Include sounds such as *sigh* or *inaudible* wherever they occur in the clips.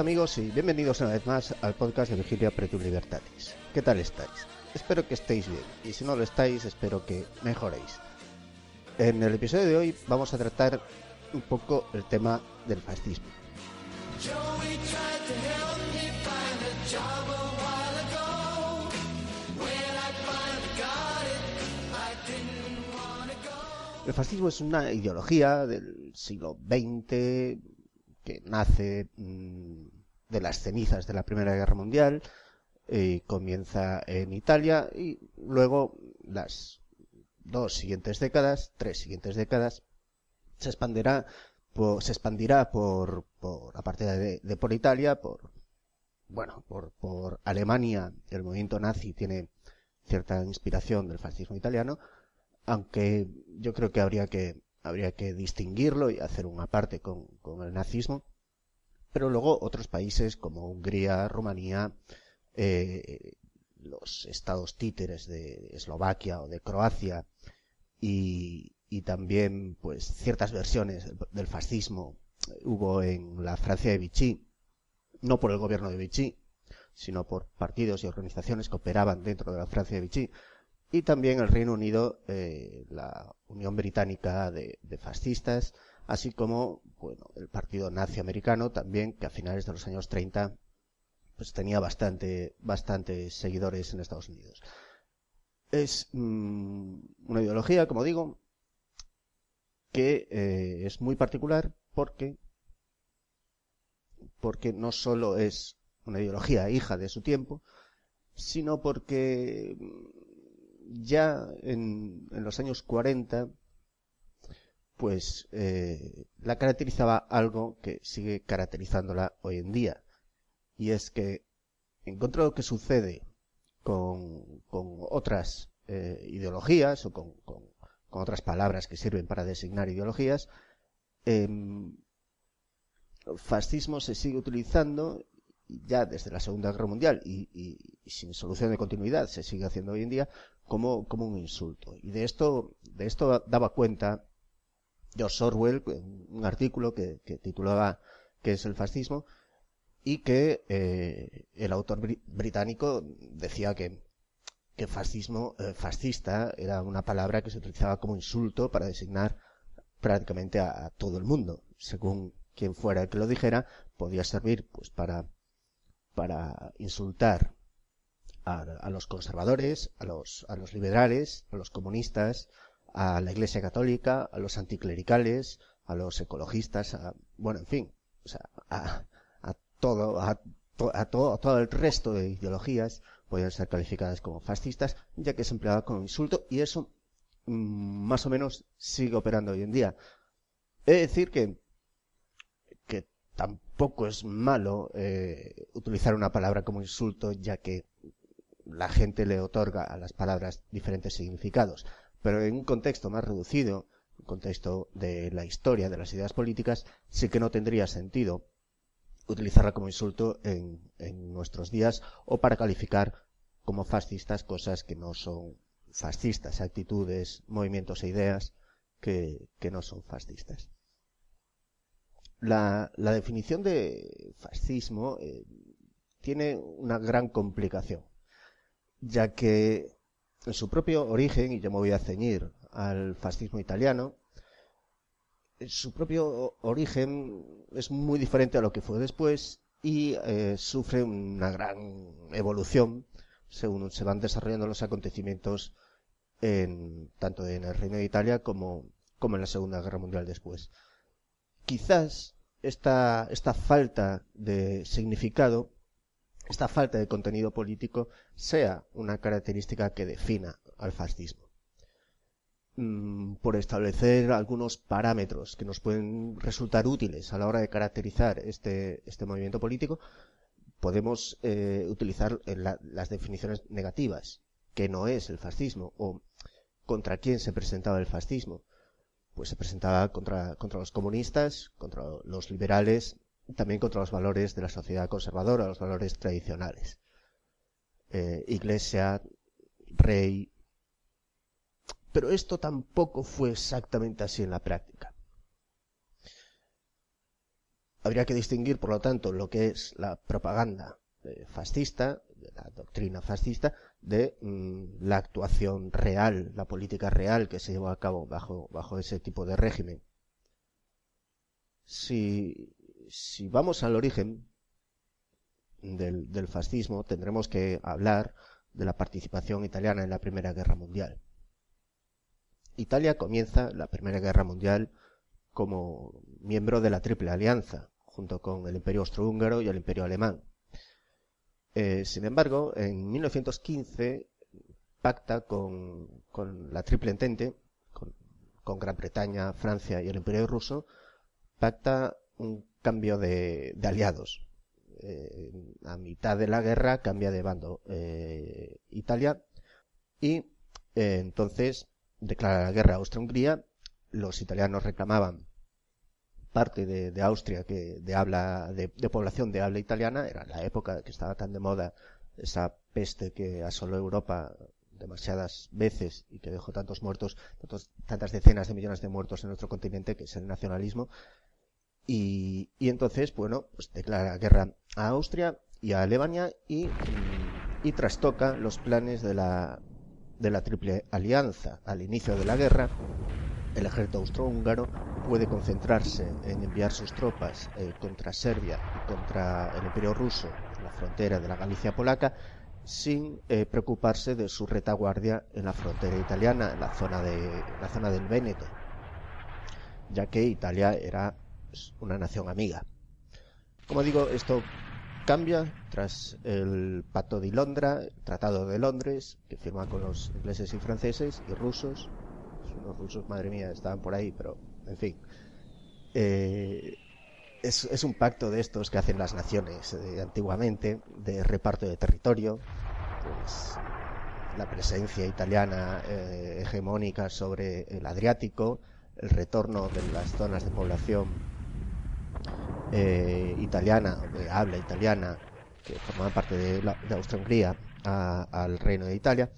Hola amigos y bienvenidos una vez más al podcast de Vigilia Pretum Libertatis. ¿Qué tal estáis? Espero que estéis bien y si no lo estáis espero que mejoréis. En el episodio de hoy vamos a tratar un poco el tema del fascismo. El fascismo es una ideología del siglo XX que nace mm, de las cenizas de la Primera Guerra Mundial y comienza en Italia y luego las dos siguientes décadas, tres siguientes décadas, se expandirá por, se expandirá por, por aparte de, de por Italia, por bueno, por, por Alemania, el movimiento nazi tiene cierta inspiración del fascismo italiano, aunque yo creo que habría que habría que distinguirlo y hacer una parte con, el nazismo, pero luego otros países como Hungría, Rumanía, eh, los estados títeres de Eslovaquia o de Croacia y, y también pues ciertas versiones del fascismo hubo en la Francia de Vichy, no por el gobierno de Vichy, sino por partidos y organizaciones que operaban dentro de la Francia de Vichy, y también el Reino Unido, eh, la Unión Británica de, fascistas, así como bueno, el Partido Nazi Americano también, que a finales de los años 30 pues tenía bastante, bastante seguidores en Estados Unidos. Es mmm, una ideología, como digo, que eh, es muy particular porque porque no solo es una ideología hija de su tiempo, sino porque ya en, los años 40 pues eh, la caracterizaba algo que sigue caracterizándola hoy en día. Y es que en contra de lo que sucede con, otras eh, ideologías o con, otras palabras que sirven para designar ideologías eh, fascismo se sigue utilizando ya desde la Segunda Guerra Mundial y, sin solución de continuidad se sigue haciendo hoy en día como, como un insulto. Y de esto, de esto daba cuenta George Orwell un artículo que, que titulaba ¿Qué es el fascismo? y que eh, el autor br británico decía que, que fascismo, eh, fascista era una palabra que se utilizaba como insulto para designar prácticamente a, a todo el mundo. Según quien fuera el que lo dijera, podía servir pues para para insultar a, a, los conservadores, a los, a los liberales, a los comunistas, a la Iglesia Católica, a los anticlericales, a los ecologistas, a, bueno, en fin, o sea, a, a todo, a, a, todo, a todo el resto de ideologías podían ser calificadas como fascistas, ya que se empleaba como insulto y eso mmm, más o menos sigue operando hoy en día. He de decir que, que tampoco es malo eh, utilizar una palabra como insulto, ya que la gente le otorga a las palabras diferentes significados. Pero en un contexto más reducido, un contexto de la historia, de las ideas políticas, sí que no tendría sentido utilizarla como insulto en, nuestros días o para calificar como fascistas cosas que no son fascistas, actitudes, movimientos e ideas que, no son fascistas. La, la definición de fascismo eh, tiene una gran complicación, ya que en su propio origen, y yo me voy a ceñir al fascismo italiano, su propio origen es muy diferente a lo que fue después y eh, sufre una gran evolución según se van desarrollando los acontecimientos en, tanto en el Reino de Italia como, como en la Segunda Guerra Mundial después. Quizás esta, esta falta de significado esta falta de contenido político sea una característica que defina al fascismo. Mm, por establecer algunos parámetros que nos pueden resultar útiles a la hora de caracterizar este, este movimiento político, podemos eh, utilizar la, las definiciones negativas, que no es el fascismo, o contra quién se presentaba el fascismo. Pues se presentaba contra, contra los comunistas, contra los liberales, también contra los valores de la sociedad conservadora, los valores tradicionales. Eh, iglesia, rey. Pero esto tampoco fue exactamente así en la práctica. habría que distinguir, por lo tanto, lo que es la propaganda eh, fascista, la doctrina fascista, de mm, la actuación real, la política real que se llevó a cabo bajo, bajo ese tipo de régimen. Si, si vamos al origen del, fascismo, tendremos que hablar de la participación italiana en la Primera Guerra Mundial. Italia comienza la Primera Guerra Mundial como miembro de la Triple Alianza, junto con el Imperio Austrohúngaro y el Imperio Alemán. Eh, sin embargo, en 1915 pacta con, la Triple Entente, con, Gran Bretaña, Francia y el Imperio Ruso, pacta un cambio de, aliados. Eh, a mitad de la guerra cambia de bando eh, Italia y entonces declara la guerra a Austria-Hungría. Los italianos reclamaban parte de, Austria que de habla de, población de habla italiana era la época que estaba tan de moda esa peste que asoló Europa demasiadas veces y que dejó tantos muertos tantas decenas de millones de muertos en nuestro continente que es el nacionalismo y, entonces bueno pues declara guerra a Austria y a Alemania y, y trastoca los planes de la de la triple alianza. Al inicio de la guerra el ejército austrohúngaro puede concentrarse en enviar sus tropas eh, contra Serbia y contra el Imperio ruso, en la frontera de la Galicia polaca, sin eh, preocuparse de su retaguardia en la frontera italiana, en la zona, de, la zona del Véneto, ya que Italia era una nación amiga. Como digo, esto cambia tras el Pacto de Londra, el Tratado de Londres, que firma con los ingleses y franceses y rusos, los rusos, madre mía, estaban por ahí, pero en fin. Eh, es, un pacto de estos que hacen las naciones eh, antiguamente, de reparto de territorio, pues la presencia italiana eh, hegemónica sobre el Adriático, el retorno de las zonas de población italiana, de habla italiana, que formaban parte de, de Austria-Hungría, al Reino de Italia,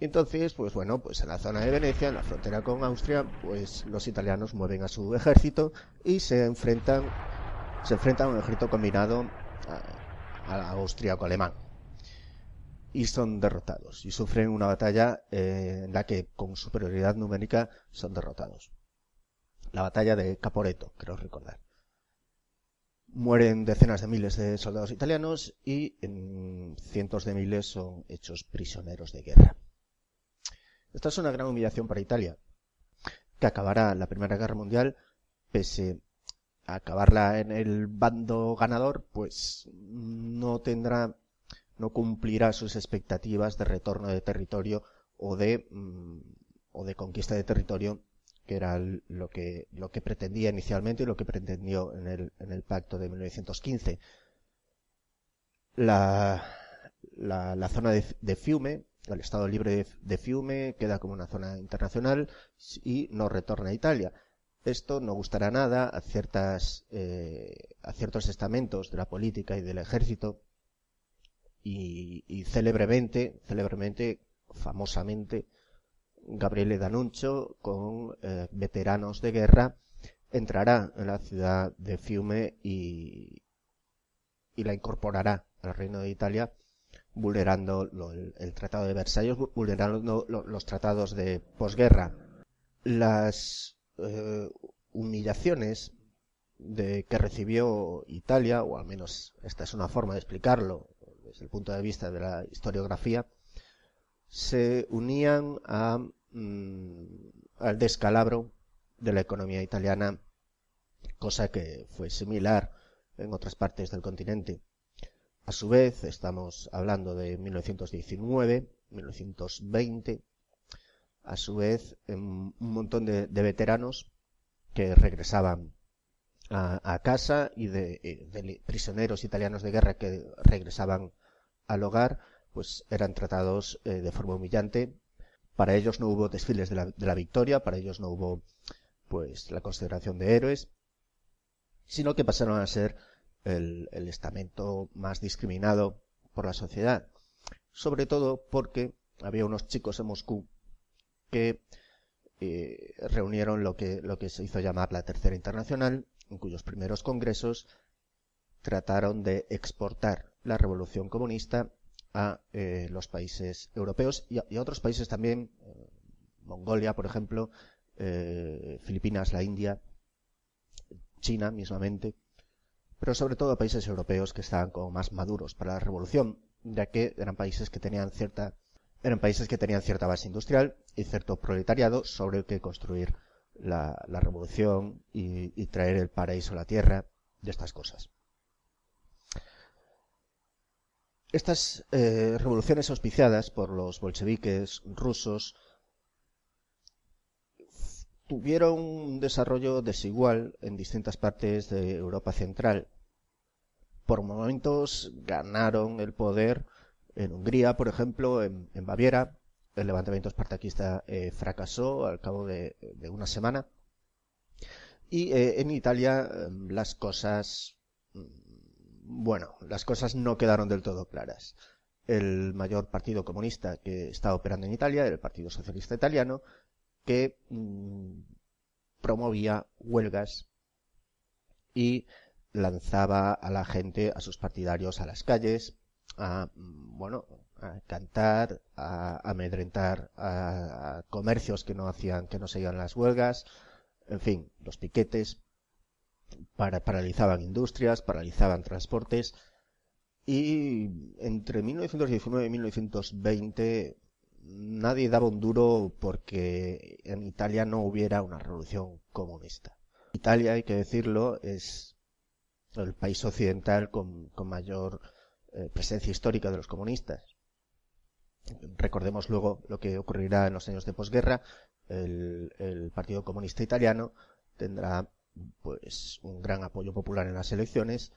entonces, pues bueno, pues en la zona de Venecia, en la frontera con Austria, pues los italianos mueven a su ejército y se enfrentan, se enfrentan a un ejército combinado a, austriaco-alemán. Y son derrotados y sufren una batalla eh, en la que con superioridad numérica son derrotados. La batalla de Caporeto, creo recordar. Mueren decenas de miles de soldados italianos y en cientos de miles son hechos prisioneros de guerra. Esta es una gran humillación para Italia, que acabará la Primera Guerra Mundial, pese a acabarla en el bando ganador, pues no tendrá, no cumplirá sus expectativas de retorno de territorio o de, mm, o de conquista de territorio, que era lo que, lo que pretendía inicialmente y lo que pretendió en el, en el pacto de 1915. La, la, la zona de, de Fiume, el Estado libre de, Fiume queda como una zona internacional y no retorna a Italia. Esto no gustará nada a, ciertas, eh, a ciertos estamentos de la política y del ejército y, y célebremente, célebremente, famosamente, Gabriele D'Annunzio, con eh, veteranos de guerra, entrará en la ciudad de Fiume y, la incorporará al Reino de Italia vulnerando el, Tratado de Versalles, vulnerando los tratados de posguerra. Las eh, humillaciones de que recibió Italia, o al menos esta es una forma de explicarlo desde el punto de vista de la historiografía, se unían a, mm, al descalabro de la economía italiana, cosa que fue similar en otras partes del continente. A su vez, estamos hablando de 1919, 1920, a su vez, un montón de, veteranos que regresaban a, casa y eh, de, prisioneros italianos de guerra que regresaban al hogar, pues eran tratados eh, de forma humillante. Para ellos no hubo desfiles de la, victoria, para ellos no hubo pues la consideración de héroes, sino que pasaron a ser el, estamento más discriminado por la sociedad. Sobre todo porque había unos chicos en Moscú que eh, reunieron lo que, lo que se hizo llamar la Tercera Internacional, en cuyos primeros congresos trataron de exportar la revolución comunista a eh, los países europeos y a, otros países también, eh, Mongolia, por ejemplo, eh, Filipinas, la India, China mismamente, pero sobre todo a países europeos que estaban como más maduros para la revolución, ya que eran países que tenían cierta eran países que tenían cierta base industrial y cierto proletariado sobre el que construir la, revolución y, traer el paraíso a la tierra de estas cosas. Estas eh, revoluciones auspiciadas por los bolcheviques rusos tuvieron un desarrollo desigual en distintas partes de Europa Central. Por momentos ganaron el poder en Hungría, por ejemplo, en, Baviera, el levantamiento espartaquista eh, fracasó al cabo de, una semana. Y eh, en Italia em, las cosas, mm, bueno, las cosas no quedaron del todo claras. El mayor partido comunista que estaba operando en Italia era el Partido Socialista Italiano, que mm, promovía huelgas y lanzaba a la gente, a sus partidarios, a las calles, a, mm, bueno, a cantar, a amedrentar a, comercios que no hacían, que no seguían las huelgas, en fin, los piquetes, para, paralizaban industrias, paralizaban transportes, y entre 1919 y 1920 nadie daba un duro porque en Italia no hubiera una revolución comunista. Italia, hay que decirlo, es el país occidental con, mayor eh, presencia histórica de los comunistas. Recordemos luego lo que ocurrirá en los años de posguerra. El, el Partido Comunista Italiano tendrá pues un gran apoyo popular en las elecciones.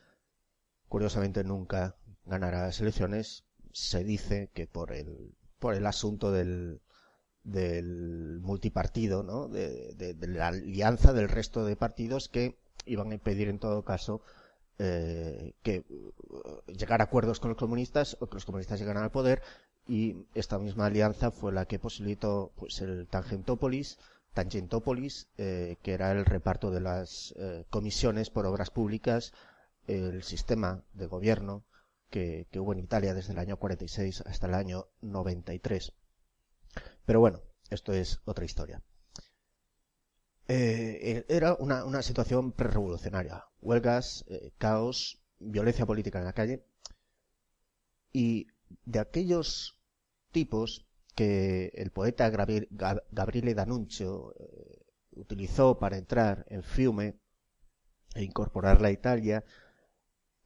Curiosamente nunca ganará las elecciones. Se dice que por el por el asunto del, del multipartido, ¿no? De, la alianza del resto de partidos que iban a impedir en todo caso eh, que uh, llegar a acuerdos con los comunistas o que los comunistas llegaran al poder y esta misma alianza fue la que posibilitó pues el Tangentópolis, Tangentópolis, eh, que era el reparto de las eh, comisiones por obras públicas, el sistema de gobierno que, hubo en Italia desde el año 46 hasta el año 93. Pero bueno, esto es otra historia. Eh, era una, situación prerevolucionaria. Huelgas, caos, violencia política en la calle. Y de aquellos tipos que el poeta Gabriele D'Annunzio eh, utilizó para entrar en Fiume e incorporarla a Italia,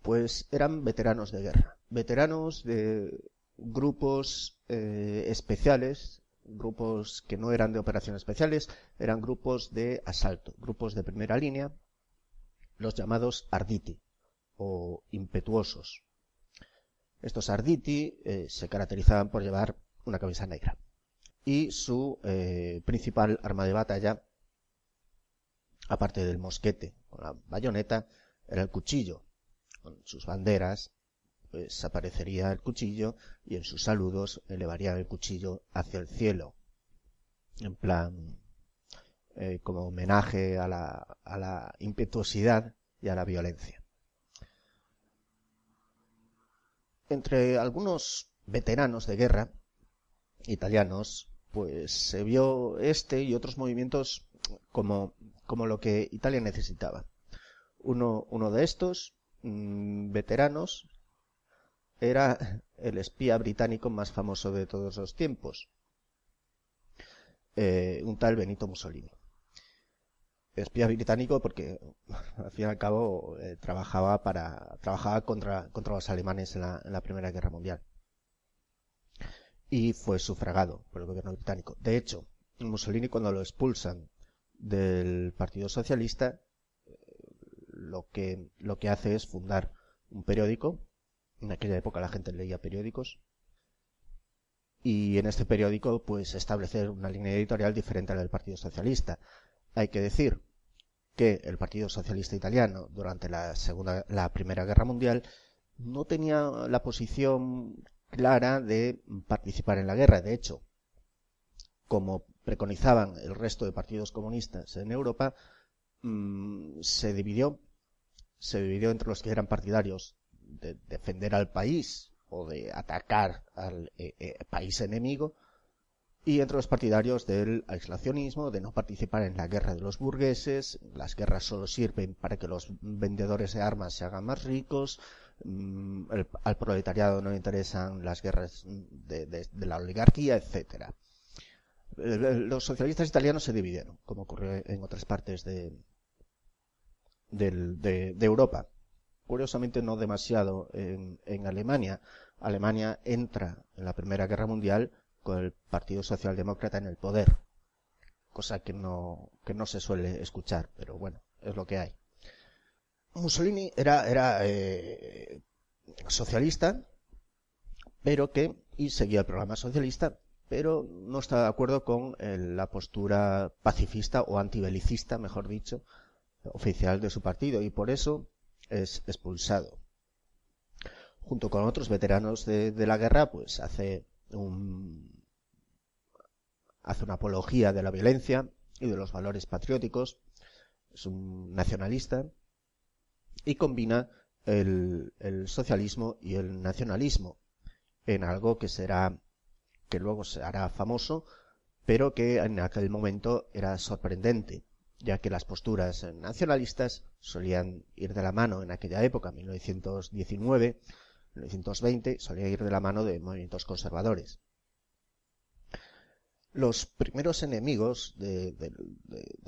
pues eran veteranos de guerra, veteranos de grupos eh, especiales, grupos que no eran de operaciones especiales, eran grupos de asalto, grupos de primera línea, los llamados arditi o impetuosos. Estos arditi eh, se caracterizaban por llevar una camisa negra y su eh, principal arma de batalla, aparte del mosquete con la bayoneta, era el cuchillo, con sus banderas, pues aparecería el cuchillo y en sus saludos elevaría el cuchillo hacia el cielo. En plan, eh, como homenaje a la, a la impetuosidad y a la violencia. Entre algunos veteranos de guerra italianos, pues se vio este y otros movimientos como, como lo que Italia necesitaba. Uno, uno de estos Mm, veteranos era el espía británico más famoso de todos los tiempos, eh, un tal Benito Mussolini. Espía británico porque al fin y al cabo eh, trabajaba para trabajaba contra, contra los alemanes en la, en la Primera Guerra Mundial y fue sufragado por el gobierno británico. De hecho, Mussolini cuando lo expulsan del Partido Socialista lo que, lo que hace es fundar un periódico. En aquella época la gente leía periódicos. Y en este periódico, pues establecer una línea editorial diferente a la del Partido Socialista. Hay que decir que el Partido Socialista Italiano, durante la segunda, la Primera Guerra Mundial, no tenía la posición clara de participar en la guerra. De hecho, como preconizaban el resto de partidos comunistas en Europa, mm, se dividió se dividió entre los que eran partidarios de defender al país o de atacar al eh, eh, país enemigo y entre los partidarios del aislacionismo, de no participar en la guerra de los burgueses, las guerras solo sirven para que los vendedores de armas se hagan más ricos, mm, al proletariado no le interesan las guerras de, la oligarquía, etcétera. Los socialistas italianos se dividieron, como ocurrió en otras partes de, de, Europa. Curiosamente no demasiado en, en Alemania. Alemania entra en la Primera Guerra Mundial con el Partido Socialdemócrata en el poder, cosa que no, que no se suele escuchar, pero bueno, es lo que hay. Mussolini era, eh, socialista, pero que, y seguía el programa socialista, pero no estaba de acuerdo con eh, la postura pacifista o antibelicista, mejor dicho, oficial de su partido, y por eso es expulsado. Junto con otros veteranos de, de la guerra, pues hace un, hace una apología de la violencia y de los valores patrióticos, es un nacionalista y combina el, socialismo y el nacionalismo en algo que será, que luego se hará famoso, pero que en aquel momento era sorprendente, ya que las posturas nacionalistas solían ir de la mano en aquella época, 1919, 1920, solían ir de la mano de movimientos conservadores. Los primeros enemigos de,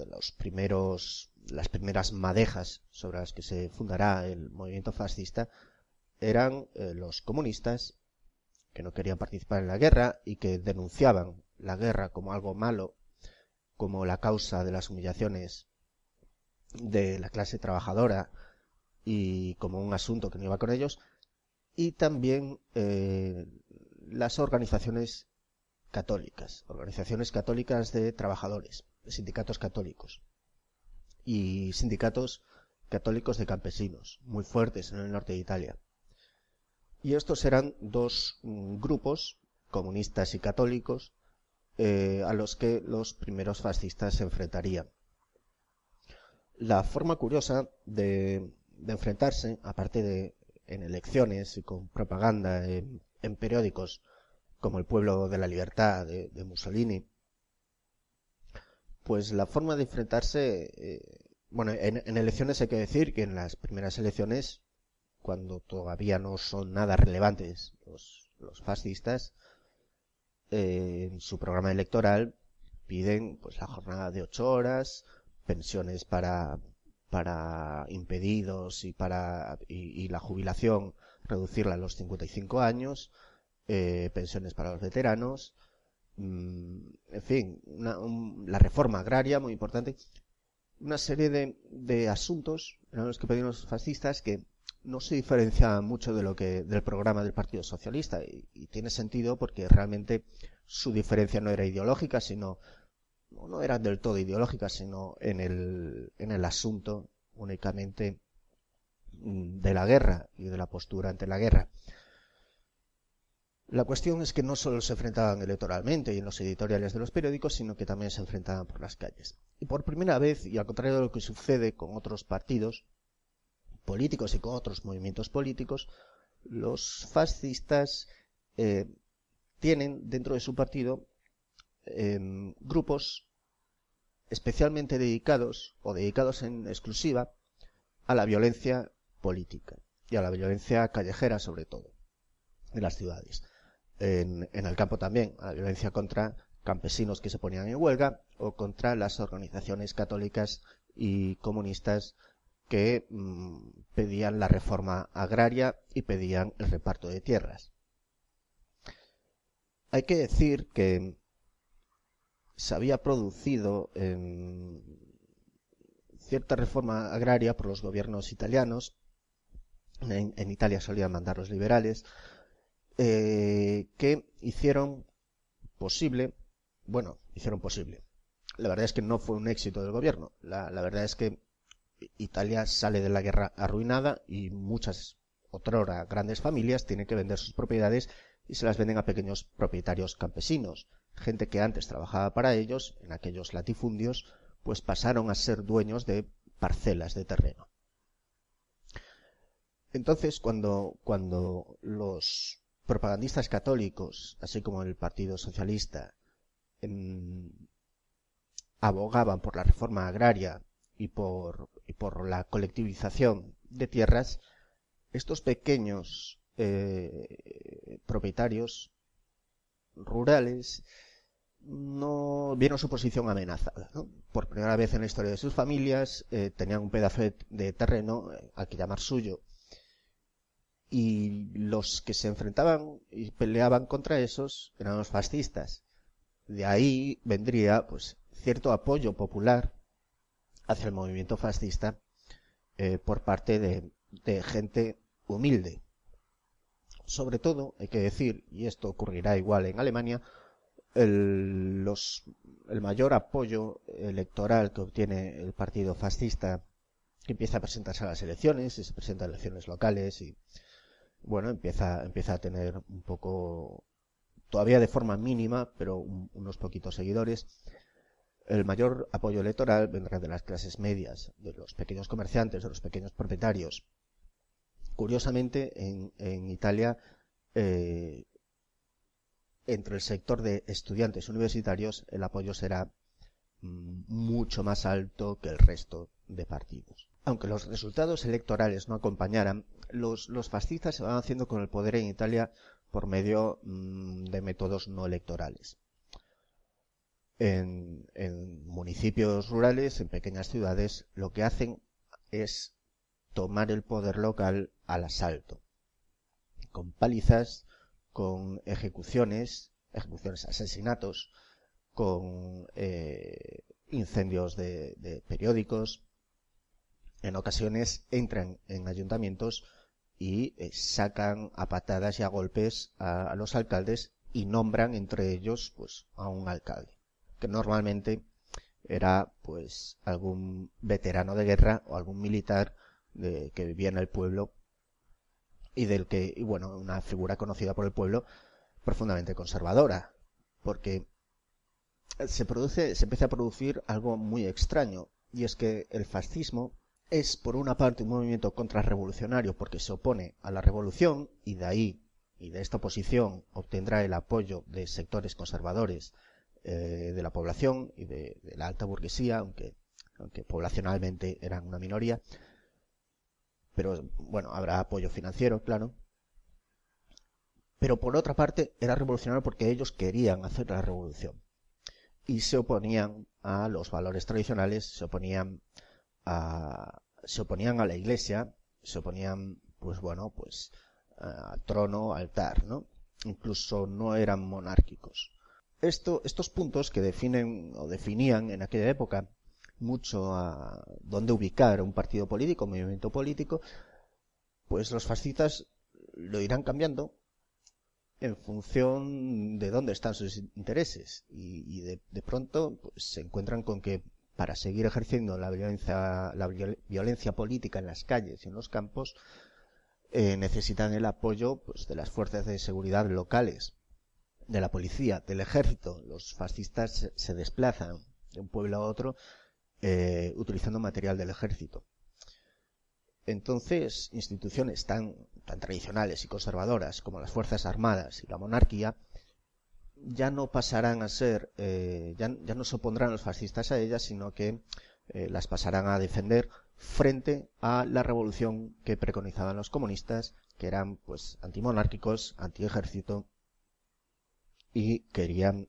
los primeros las primeras madejas sobre las que se fundará el movimiento fascista eran eh, los comunistas que no querían participar en la guerra y que denunciaban la guerra como algo malo como la causa de las humillaciones de la clase trabajadora y como un asunto que no iba con ellos y también eh, las organizaciones católicas, organizaciones católicas de trabajadores, sindicatos católicos y sindicatos católicos de campesinos, muy fuertes en el norte de Italia. Y estos eran dos mm, grupos, comunistas y católicos, eh, a los que los primeros fascistas se enfrentarían. La forma curiosa de, enfrentarse, aparte de en elecciones y con propaganda en periódicos, como el pueblo de la libertad de, Mussolini, pues la forma de enfrentarse, eh, bueno, en, elecciones hay que decir que en las primeras elecciones, cuando todavía no son nada relevantes los, fascistas, eh, en su programa electoral piden pues la jornada de ocho horas, pensiones para para impedidos y para y, la jubilación reducirla a los 55 años, eh, pensiones para los veteranos, en fin, la reforma agraria, muy importante, una serie de, asuntos en los que pedimos los fascistas que no se diferenciaban mucho de lo que del programa del Partido Socialista y, tiene sentido porque realmente su diferencia no era ideológica sino no, era del todo ideológica sino en el en el asunto únicamente mm, de la guerra y de la postura ante la guerra la cuestión es que no solo se enfrentaban electoralmente y en los editoriales de los periódicos, sino que también se enfrentaban por las calles. Y por primera vez, y al contrario de lo que sucede con otros partidos políticos y con otros movimientos políticos, los fascistas eh, tienen dentro de su partido em, grupos especialmente dedicados o dedicados en exclusiva a la violencia política y a la violencia callejera sobre todo en las ciudades en, el campo también, a la violencia contra campesinos que se ponían en huelga o contra las organizaciones católicas y comunistas que mm, pedían la reforma agraria y pedían el reparto de tierras. Hay que decir que se había producido cierta reforma agraria por los gobiernos italianos. En, en Italia solían mandar los liberales, eh, que hicieron posible, bueno, hicieron posible. La verdad es que no fue un éxito del gobierno. La, verdad es que Italia sale de la guerra arruinada y muchas otrora grandes familias tienen que vender sus propiedades y se las venden a pequeños propietarios campesinos, gente que antes trabajaba para ellos en aquellos latifundios, pues pasaron a ser dueños de parcelas de terreno. Entonces, cuando, cuando los propagandistas católicos, así como el Partido Socialista, em, abogaban por la reforma agraria y por, y por la colectivización de tierras, estos pequeños eh, propietarios rurales no vieron su posición amenazada. Por primera vez en la historia de sus familias eh, tenían un pedazo de, terreno eh, al que llamar suyo. Y los que se enfrentaban y peleaban contra esos eran los fascistas. De ahí vendría pues cierto apoyo popular hacia el movimiento fascista eh, por parte de, gente humilde. Sobre todo, hay que decir, y esto ocurrirá igual en Alemania, el, los, el mayor apoyo electoral que obtiene el partido fascista que empieza a presentarse a las elecciones y se presenta a elecciones locales y bueno empieza empieza a tener un poco todavía de forma mínima pero unos poquitos seguidores el mayor apoyo electoral vendrá de las clases medias de los pequeños comerciantes de los pequeños propietarios curiosamente en, en Italia eh, entre el sector de estudiantes universitarios el apoyo será mm, mucho más alto que el resto de partidos. Aunque los resultados electorales no acompañaran, los, fascistas se van haciendo con el poder en Italia por medio mm, de métodos no electorales. En, municipios rurales, en pequeñas ciudades, lo que hacen es tomar el poder local al asalto, con palizas, con ejecuciones, ejecuciones, asesinatos, con eh, incendios de, periódicos. En ocasiones entran en ayuntamientos y eh, sacan a patadas y a golpes a, los alcaldes y nombran entre ellos pues a un alcalde que normalmente era pues algún veterano de guerra o algún militar de, que vivía en el pueblo y del que, y bueno, una figura conocida por el pueblo profundamente conservadora, porque se produce, se empieza a producir algo muy extraño, y es que el fascismo es por una parte un movimiento contrarrevolucionario porque se opone a la revolución y de ahí y de esta oposición obtendrá el apoyo de sectores conservadores eh, de la población y de, la alta burguesía, aunque, aunque poblacionalmente eran una minoría, pero bueno, habrá apoyo financiero, claro. Pero por otra parte, era revolucionario porque ellos querían hacer la revolución. Y se oponían a los valores tradicionales, se oponían se oponían a la iglesia, se oponían, pues bueno, pues a trono, altar, ¿no? Incluso no eran monárquicos. Esto, estos puntos que definen o definían en aquella época mucho a dónde ubicar un partido político, un movimiento político, pues los fascistas lo irán cambiando en función de dónde están sus intereses y, de, pronto pues, se encuentran con que para seguir ejerciendo la violencia, la violencia política en las calles y en los campos eh, necesitan el apoyo pues, de las fuerzas de seguridad locales, de la policía, del ejército. Los fascistas se desplazan de un pueblo a otro eh, utilizando material del ejército. Entonces, instituciones tan, tan tradicionales y conservadoras como las Fuerzas Armadas y la monarquía ya no pasarán a ser, eh, ya, no se opondrán los fascistas a ellas, sino que eh, las pasarán a defender frente a la revolución que preconizaban los comunistas, que eran pues antimonárquicos, antiejército y querían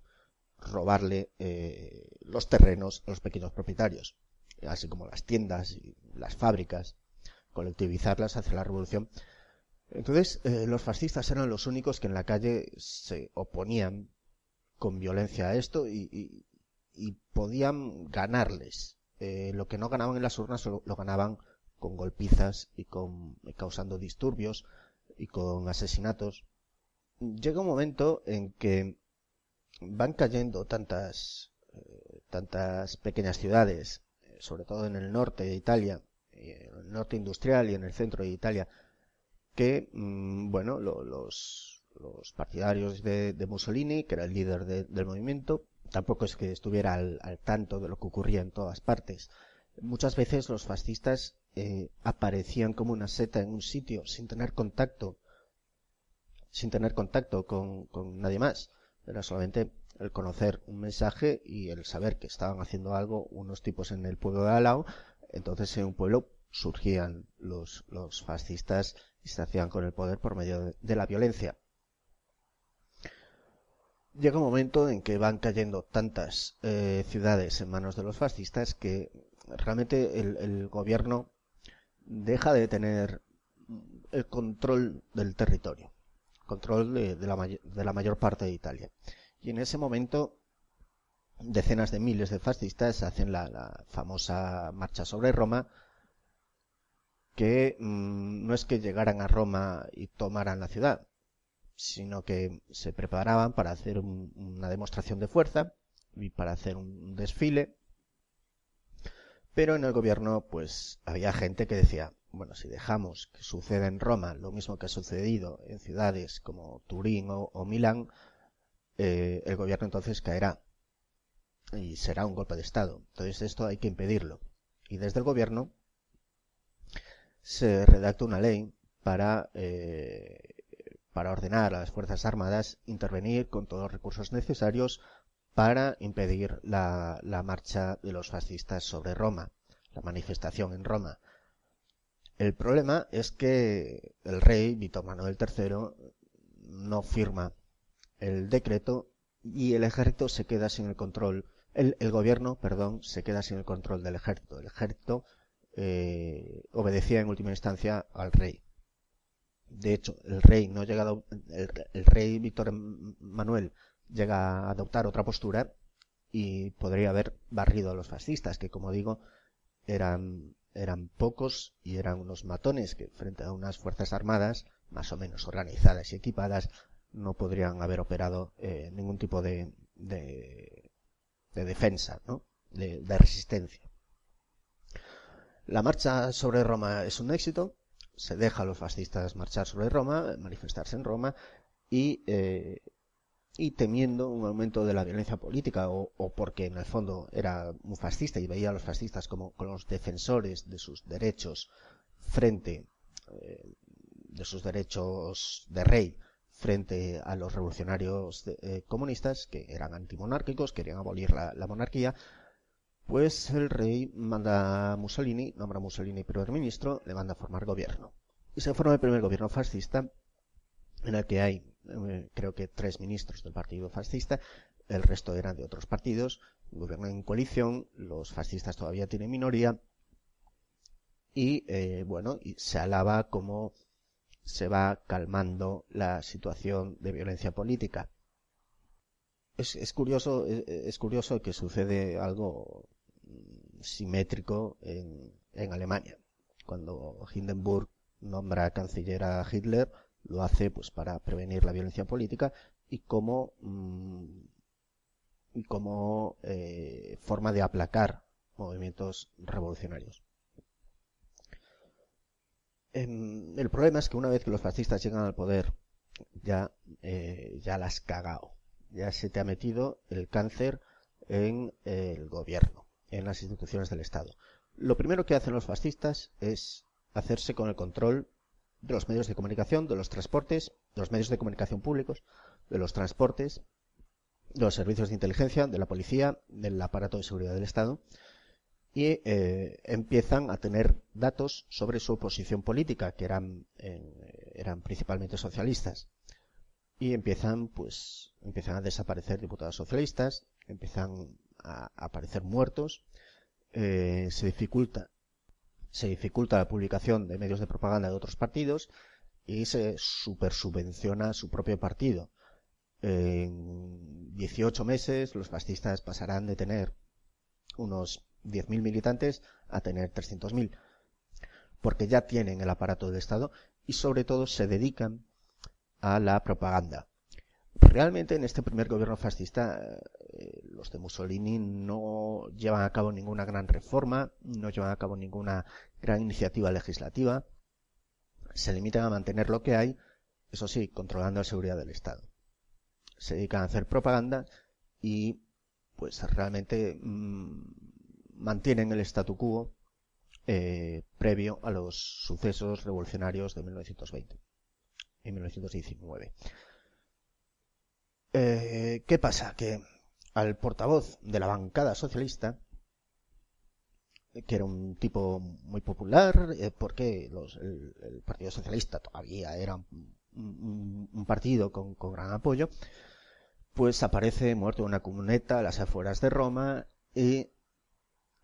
robarle eh, los terrenos a los pequeños propietarios, así como las tiendas y las fábricas, colectivizarlas hacia la revolución. Entonces, eh, los fascistas eran los únicos que en la calle se oponían con violencia a esto y, podían ganarles. Eh, lo que no ganaban en las urnas lo, lo ganaban con golpizas y con causando disturbios y con asesinatos. Llega un momento en que van cayendo tantas, eh, tantas pequeñas ciudades, eh, sobre todo en el norte de Italia, en el norte industrial y en el centro de Italia, que, mm, bueno, los, los partidarios de, Mussolini, que era el líder del movimiento, tampoco es que estuviera al, tanto de lo que ocurría en todas partes. Muchas veces los fascistas eh, aparecían como una seta en un sitio sin tener contacto, sin tener contacto con, con nadie más. Era solamente el conocer un mensaje y el saber que estaban haciendo algo unos tipos en el pueblo de Alao, entonces en un pueblo surgían los, los fascistas y se hacían con el poder por medio de, la violencia. Llega un momento en que van cayendo tantas eh, ciudades en manos de los fascistas que realmente el, gobierno deja de tener el control del territorio, control de, la, de la mayor parte de Italia. Y en ese momento decenas de miles de fascistas hacen la, famosa marcha sobre Roma, que mm, no es que llegaran a Roma y tomaran la ciudad, sino que se preparaban para hacer una demostración de fuerza y para hacer un desfile. Pero en el gobierno, pues había gente que decía, bueno, si dejamos que suceda en Roma lo mismo que ha sucedido en ciudades como Turín o Milán, eh, el gobierno entonces caerá y será un golpe de Estado. Entonces esto hay que impedirlo. Y desde el gobierno se redacta una ley para, eh, para ordenar a las Fuerzas Armadas intervenir con todos los recursos necesarios para impedir la, marcha de los fascistas sobre Roma, la manifestación en Roma. El problema es que el rey Víctor Manuel III no firma el decreto y el ejército se queda sin el control, el, gobierno, perdón, se queda sin el control del ejército. El ejército eh, obedecía en última instancia al rey. De hecho, el rey no llega el, rey Víctor Manuel llega a adoptar otra postura y podría haber barrido a los fascistas, que como digo, eran, eran pocos y eran unos matones que frente a unas fuerzas armadas más o menos organizadas y equipadas no podrían haber operado eh, ningún tipo de, de, defensa, ¿no? de, resistencia. La marcha sobre Roma es un éxito, se deja a los fascistas marchar sobre Roma, manifestarse en Roma y, eh, y temiendo un aumento de la violencia política o, porque en el fondo era un fascista y veía a los fascistas como, los defensores de sus derechos frente eh, de sus derechos de rey frente a los revolucionarios eh, comunistas que eran antimonárquicos, querían abolir la, monarquía, pues el rey manda a Mussolini, nombra a Mussolini primer ministro, le manda a formar gobierno. Y se forma el primer gobierno fascista, en el que hay, eh, creo que tres ministros del partido fascista, el resto eran de otros partidos, gobierno en coalición, los fascistas todavía tienen minoría, y eh, bueno, y se alaba como se va calmando la situación de violencia política. Es, curioso, es, curioso que sucede algo simétrico en, Alemania. Cuando Hindenburg nombra canciller a Hitler, lo hace pues para prevenir la violencia política y como, mm, como eh, forma de aplacar movimientos revolucionarios. Em, el problema es que una vez que los fascistas llegan al poder, ya, eh, ya cagado. Ya se te ha metido el cáncer en el gobierno, en las instituciones del Estado. Lo primero que hacen los fascistas es hacerse con el control de los medios de comunicación, de los transportes, de los medios de comunicación públicos, de los transportes, de los servicios de inteligencia, de la policía, del aparato de seguridad del Estado, y eh, empiezan a tener datos sobre su posición política, que eran, eh, eran principalmente socialistas. Y empiezan, pues, empiezan a desaparecer diputados socialistas, empiezan a, aparecer muertos, eh, se dificulta, se dificulta la publicación de medios de propaganda de otros partidos y se supersubvenciona su propio partido. En 18 meses los fascistas pasarán de tener unos 10.000 militantes a tener 300.000, porque ya tienen el aparato del Estado y sobre todo se dedican a la propaganda. Realmente en este primer gobierno fascista los de Mussolini no llevan a cabo ninguna gran reforma, no llevan a cabo ninguna gran iniciativa legislativa, se limitan a mantener lo que hay, eso sí, controlando la seguridad del Estado. Se dedican a hacer propaganda y pues realmente mm, mantienen el statu quo eh, previo a los sucesos revolucionarios de 1920 y 1919. Eh, ¿Qué pasa? Que al portavoz de la bancada socialista, que era un tipo muy popular, eh, porque el, Partido Socialista todavía era un, partido con, gran apoyo, pues aparece muerto en una cuneta a las afueras de Roma y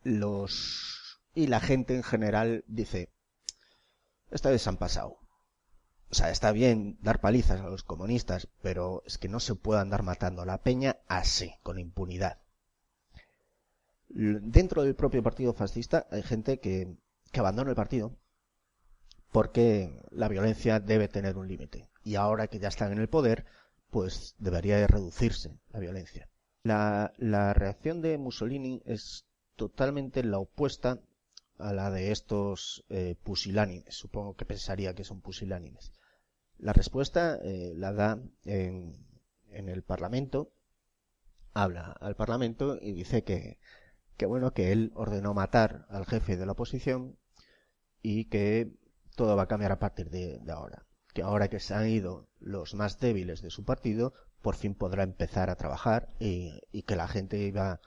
los y la gente en general dice esta vez han pasado o sea, está bien dar palizas a los comunistas, pero es que no se puede andar matando a la peña así, con impunidad. Dentro del propio partido fascista hay gente que, que abandona el partido porque la violencia debe tener un límite. Y ahora que ya están en el poder, pues debería de reducirse la violencia. La, la reacción de Mussolini es totalmente la opuesta a la de estos eh, pusilánimes. Supongo que pensaría que son pusilánimes. La respuesta eh, la da en, el Parlamento, habla al Parlamento y dice que, que, bueno, que él ordenó matar al jefe de la oposición y que todo va a cambiar a partir de, ahora. Que ahora que se han ido los más débiles de su partido, por fin podrá empezar a trabajar y, que la gente iba,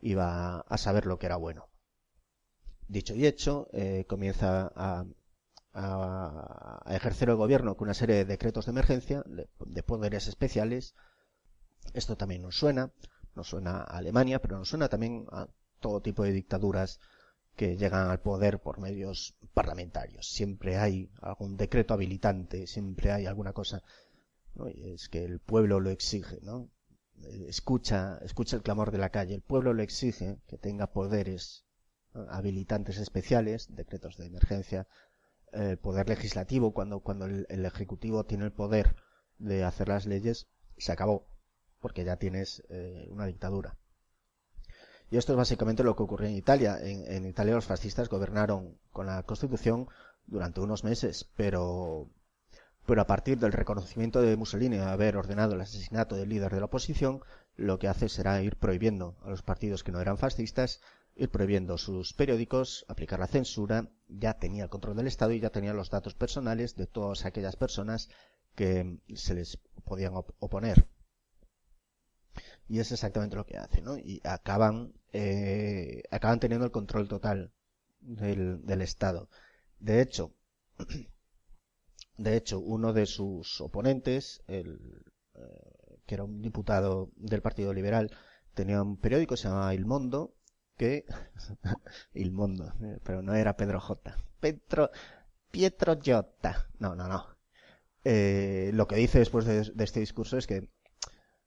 iba a saber lo que era bueno. Dicho y hecho, eh, comienza a, a, ejercer el gobierno con una serie de decretos de emergencia, de, poderes especiales. Esto también nos suena, nos suena a Alemania, pero nos suena también a todo tipo de dictaduras que llegan al poder por medios parlamentarios. Siempre hay algún decreto habilitante, siempre hay alguna cosa. es que el pueblo lo exige, ¿no? Escucha, escucha el clamor de la calle. El pueblo lo exige que tenga poderes habilitantes especiales, decretos de emergencia, el poder legislativo, cuando, cuando el, Ejecutivo tiene el poder de hacer las leyes, se acabó, porque ya tienes eh, una dictadura. Y esto es básicamente lo que ocurrió en Italia. En, Italia los fascistas gobernaron con la Constitución durante unos meses, pero, pero a partir del reconocimiento de Mussolini de haber ordenado el asesinato del líder de la oposición, lo que hace será ir prohibiendo a los partidos que no eran fascistas ir prohibiendo sus periódicos, aplicar la censura, ya tenía el control del Estado y ya tenía los datos personales de todas aquellas personas que se les podían oponer. Y es exactamente lo que hace, ¿no? Y acaban, eh, acaban teniendo el control total del, Estado. De hecho, *clears throat* de hecho, uno de sus oponentes, el, eh, que era un diputado del Partido Liberal, tenía un periódico, se llamaba El Mundo, que *laughs* el mundo, eh, pero no era Pedro J. Petro, Pietro J. No, no, no. Eh, lo que dice después de, este discurso es que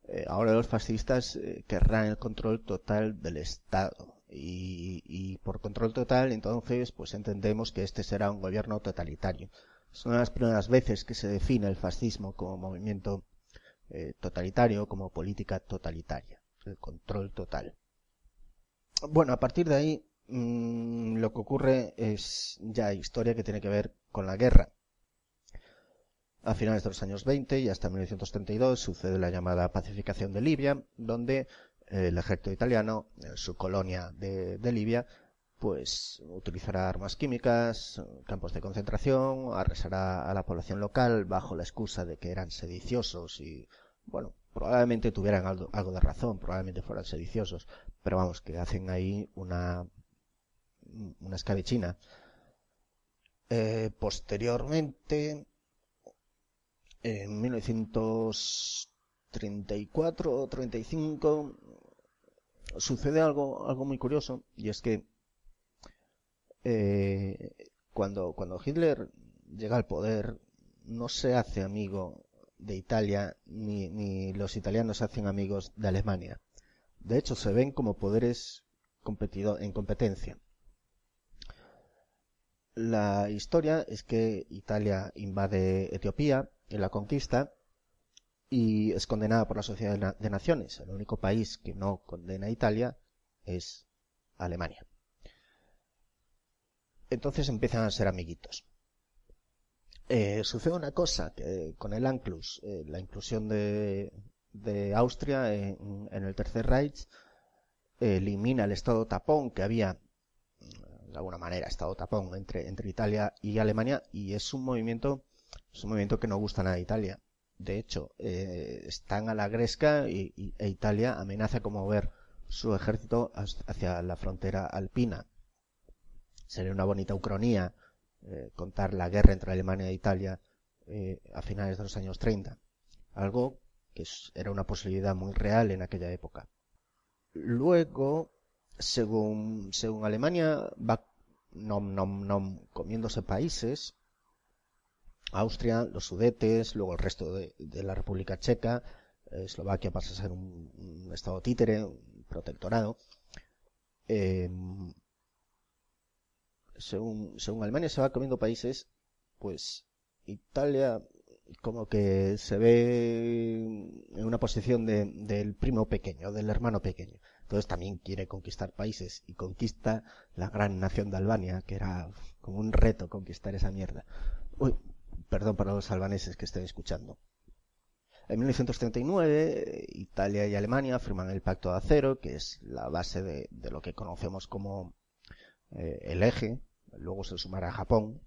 eh, ahora los fascistas querrán el control total del Estado. Y, y, por control total, entonces, pues entendemos que este será un gobierno totalitario. Son las primeras veces que se define el fascismo como movimiento totalitario, como política totalitaria. El control total. Bueno, a partir de ahí mm, lo que ocurre es ya historia que tiene que ver con la guerra. A finales de los años 20 y hasta 1932 sucede la llamada pacificación de Libia, donde eh, el ejército italiano, su colonia de, Libia, pues utilizará armas químicas, campos de concentración, arrasará a la población local bajo la excusa de que eran sediciosos y, bueno, probablemente tuvieran algo de razón, probablemente fueran sediciosos, pero vamos, que hacen ahí una, una escabechina. Eh, posteriormente, en 1934 o 35, sucede algo, algo muy curioso, y es que eh, cuando, cuando Hitler llega al poder, no se hace amigo de Italia, ni, ni los italianos se hacen amigos de Alemania. De hecho, se ven como poderes en competencia. La historia es que Italia invade Etiopía en la conquista y es condenada por la Sociedad de Naciones. El único país que no condena a Italia es Alemania. Entonces empiezan a ser amiguitos. Eh, sucede una cosa que con el ANCLUS, eh, la inclusión de, de Austria en, el Tercer Reich elimina el estado tapón que había de alguna manera, estado tapón entre, entre Italia y Alemania y es un movimiento, es un movimiento que no gusta nada a Italia. De hecho, eh, están a la gresca y, e Italia amenaza con mover su ejército hacia la frontera alpina. Sería una bonita ucronía eh, contar la guerra entre Alemania e Italia eh, a finales de los años 30. Algo que era una posibilidad muy real en aquella época. Luego, según, según Alemania va nom, nom, nom, comiéndose países, Austria, los Sudetes, luego el resto de, la República Checa, eh, Eslovaquia pasa a ser un, estado títere, un protectorado. Eh, según, según Alemania se va comiendo países, pues Italia como que se ve en una posición de, del primo pequeño, del hermano pequeño. Entonces también quiere conquistar países y conquista la gran nación de Albania, que era como un reto conquistar esa mierda. Uy, perdón para los albaneses que estén escuchando. En 1939, Italia y Alemania firman el Pacto de Acero, que es la base de, lo que conocemos como eh, el eje. Luego se sumará Japón,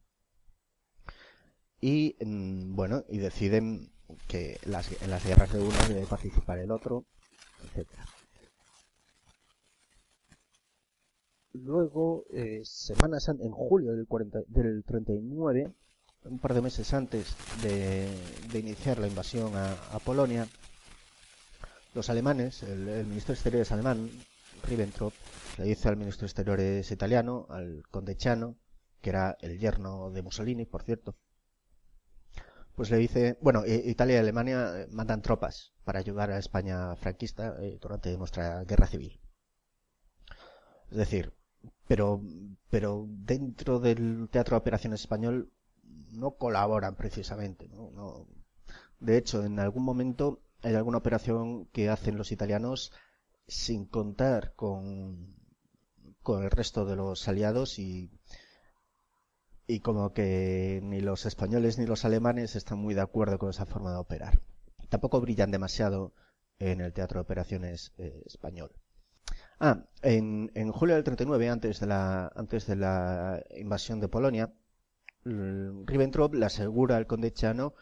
y mm, bueno y deciden que las, en las guerras de uno debe participar el otro etcétera. Luego eh, semanas en julio del, 40, del 39 un par de meses antes de, de iniciar la invasión a, Polonia los alemanes el, ministro de Exteriores alemán Ribbentrop le dice al ministro de Exteriores italiano al conde Chano que era el yerno de Mussolini por cierto pues le dice, bueno, Italia y Alemania eh, mandan tropas para ayudar a España franquista eh, durante nuestra guerra civil. Es decir, pero, pero dentro del Teatro de Operaciones Español no colaboran precisamente. ¿no? de hecho, en algún momento hay alguna operación que hacen los italianos sin contar con, con el resto de los aliados y y como que ni los españoles ni los alemanes están muy de acuerdo con esa forma de operar. Tampoco brillan demasiado en el teatro de operaciones eh, español. Ah, en, julio del 39, antes de la, antes de la invasión de Polonia, Ribbentrop le asegura al conde Chano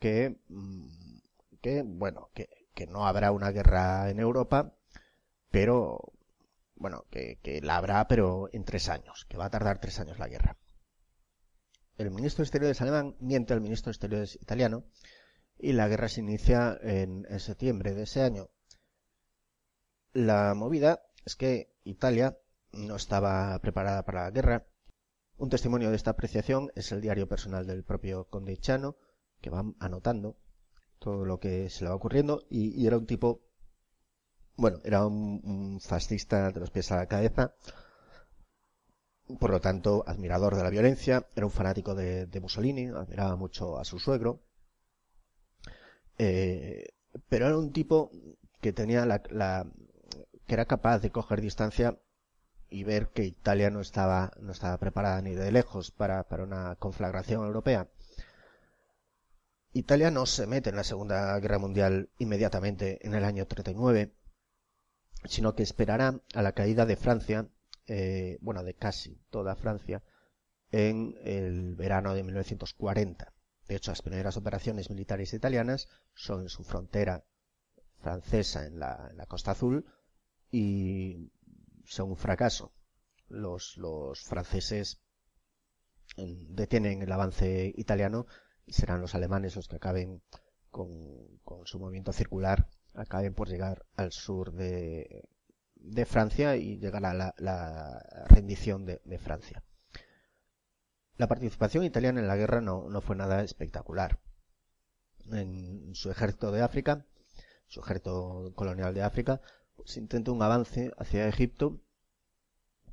que, mm, bueno, que, que no habrá una guerra en Europa, pero, bueno, que, que la habrá, pero en tres años, que va a tardar tres años la guerra el ministro de Exteriores alemán miente al ministro de Exteriores italiano y la guerra se inicia en, septiembre de ese año. La movida es que Italia no estaba preparada para la guerra. Un testimonio de esta apreciación es el diario personal del propio conde Chano, que va anotando todo lo que se le va ocurriendo y, era un tipo, bueno, era un fascista de los pies a la cabeza, por lo tanto, admirador de la violencia, era un fanático de, Mussolini, admiraba mucho a su suegro, eh, pero era un tipo que tenía la, que era capaz de coger distancia y ver que Italia no estaba, no estaba preparada ni de lejos para, para una conflagración europea. Italia no se mete en la Segunda Guerra Mundial inmediatamente en el año 39, sino que esperará a la caída de Francia eh, bueno, de casi toda Francia, en el verano de 1940. De hecho, las primeras operaciones militares italianas son en su frontera francesa en la, Costa Azul y son un fracaso. Los, los franceses detienen el avance italiano y serán los alemanes los que acaben con, con su movimiento circular, acaben por llegar al sur de, de Francia y llegará la, la rendición de, Francia. La participación italiana en la guerra no, no fue nada espectacular. En su ejército de África, su ejército colonial de África, se intenta un avance hacia Egipto,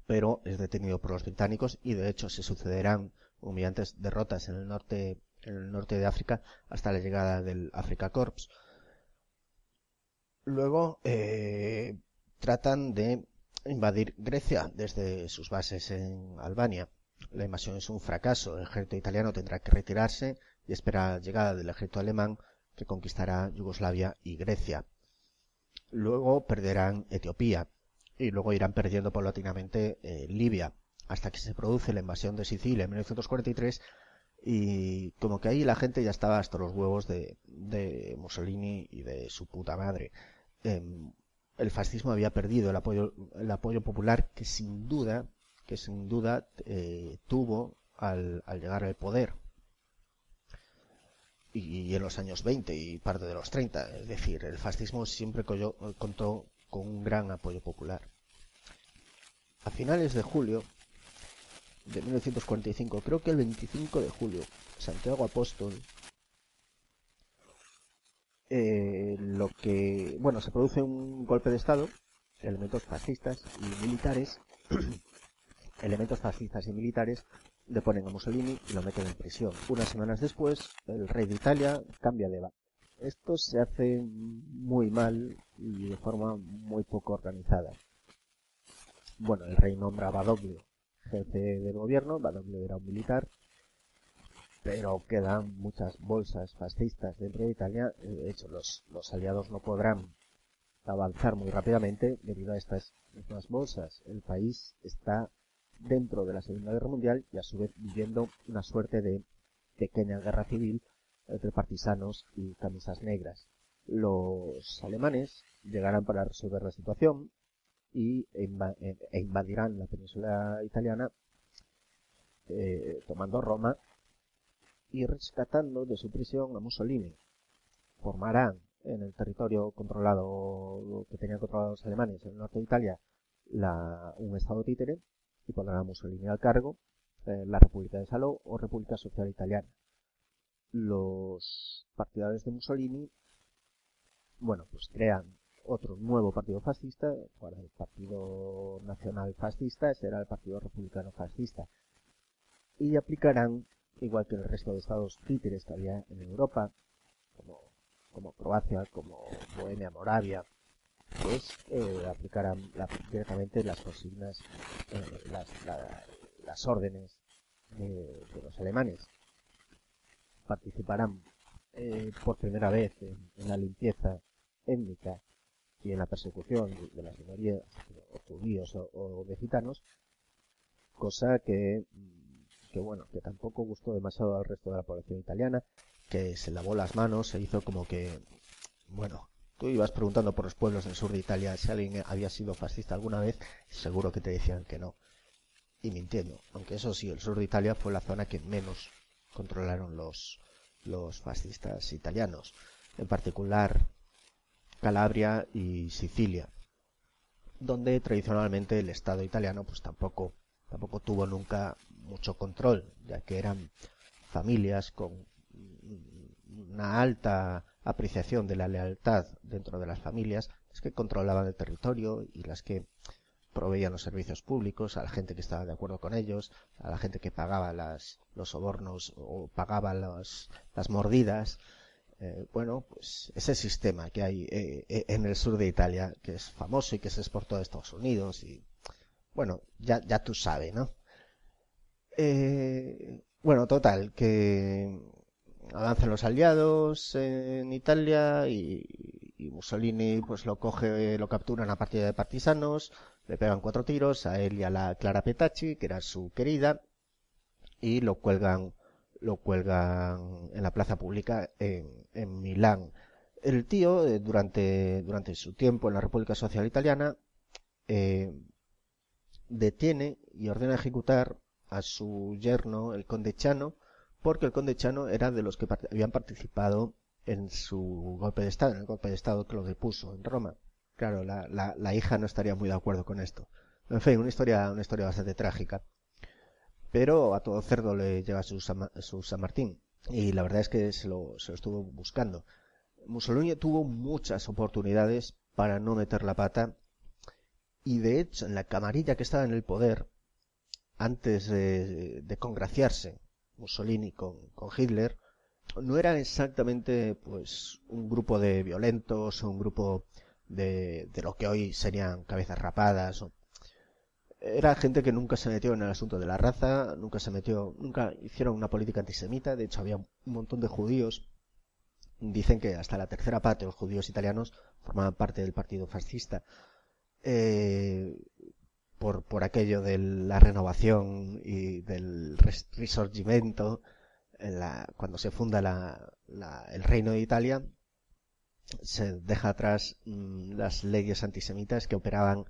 pero es detenido por los británicos y de hecho se sucederán humillantes derrotas en el norte, en el norte de África hasta la llegada del Africa Corps. Luego, eh, tratan de invadir Grecia desde sus bases en Albania. La invasión es un fracaso. El ejército italiano tendrá que retirarse y espera la llegada del ejército alemán que conquistará Yugoslavia y Grecia. Luego perderán Etiopía y luego irán perdiendo paulatinamente eh, Libia hasta que se produce la invasión de Sicilia en 1943 y como que ahí la gente ya estaba hasta los huevos de, de Mussolini y de su puta madre. Em, el fascismo había perdido el apoyo, el apoyo popular que sin duda, que sin duda eh, tuvo al, al, llegar al poder. Y, en los años 20 y parte de los 30. Es decir, el fascismo siempre contó con un gran apoyo popular. A finales de julio de 1945, creo que el 25 de julio, Santiago Apóstol, eh, lo que, bueno, se produce un golpe de Estado, elementos fascistas y militares, *clears throat* elementos fascistas y militares deponen a Mussolini y lo meten en prisión. Unas semanas después, el rey de Italia cambia de bando. Esto se hace muy mal y de forma muy poco organizada. Bueno, el rey nombra a Badoglio jefe del gobierno, Badoglio era un militar, pero quedan muchas bolsas fascistas dentro de Italia. De hecho, los, los aliados no podrán avanzar muy rápidamente debido a estas mismas bolsas. El país está dentro de la Segunda Guerra Mundial y a su vez viviendo una suerte de pequeña guerra civil entre partisanos y camisas negras. Los alemanes llegarán para resolver la situación y e, e invadirán la península italiana eh, tomando Roma y rescatando de su prisión a Mussolini. Formarán en el territorio controlado que tenían controlado los alemanes en el norte de Italia un estado títere y pondrán a Mussolini al cargo eh, la República de Saló o República Social Italiana los partidarios de Mussolini, bueno, pues crean otro nuevo partido fascista, para el Partido Nacional Fascista, será el Partido Republicano Fascista, y aplicarán, igual que el resto de estados títeres que había en Europa, como, como Croacia, como Bohemia, Moravia, pues eh, aplicarán directamente las consignas, eh, las, las, órdenes de los alemanes. Participarán eh, por primera vez en, la limpieza étnica y en la persecución de las minorías judíos o, de gitanos, cosa que, que bueno, que tampoco gustó demasiado al resto de la población italiana, que se lavó las manos, se hizo como que, bueno, tú ibas preguntando por los pueblos del sur de Italia si alguien había sido fascista alguna vez, seguro que te decían que no. Y mintiendo, aunque eso sí, el sur de Italia fue la zona que menos controlaron los, los fascistas italianos, en particular Calabria y Sicilia, donde tradicionalmente el Estado italiano pues tampoco, tampoco tuvo nunca mucho control, ya que eran familias con una alta apreciación de la lealtad dentro de las familias, las que controlaban el territorio y las que proveían los servicios públicos, a la gente que estaba de acuerdo con ellos, a la gente que pagaba las, los sobornos o pagaba las mordidas. Eh, bueno, pues ese sistema que hay eh, eh, en el sur de Italia, que es famoso y que se exportó a Estados Unidos y, bueno, ya, ya tú sabes, ¿no? Bueno, total, que avanzan los aliados en Italia y, Mussolini pues lo coge, lo captura una partida de partisanos, le pegan cuatro tiros a él y a la Clara Petacci, que era su querida, y lo cuelgan, lo cuelgan en la plaza pública en, en Milán. El tío, eh, durante, durante su tiempo en la República Social Italiana, eh, detiene y ordena ejecutar a su yerno, el conde Chano, porque el conde Chano era de los que habían participado en su golpe de Estado, en el golpe de Estado que lo depuso en Roma. Claro, la, la, la, hija no estaría muy de acuerdo con esto. En fin, una historia, una historia bastante trágica. Pero a todo cerdo le llega su, su San Martín. Y la verdad es que se lo, se lo estuvo buscando. Mussolini tuvo muchas oportunidades para no meter la pata. Y de hecho, en la camarilla que estaba en el poder, antes de, de congraciarse Mussolini con, Hitler, no era exactamente pues un grupo de violentos o un grupo de, de lo que hoy serían cabezas rapadas. Era gente que nunca se metió en el asunto de la raza, nunca se metió, nunca hicieron una política antisemita, de hecho había un montón de judíos. Dicen que hasta la tercera parte los judíos italianos formaban parte del partido fascista. Eh, por, por aquello de la renovación y del risorgimento, cuando se funda el Reino de Italia, se deja atrás mm, las leyes antisemitas que operaban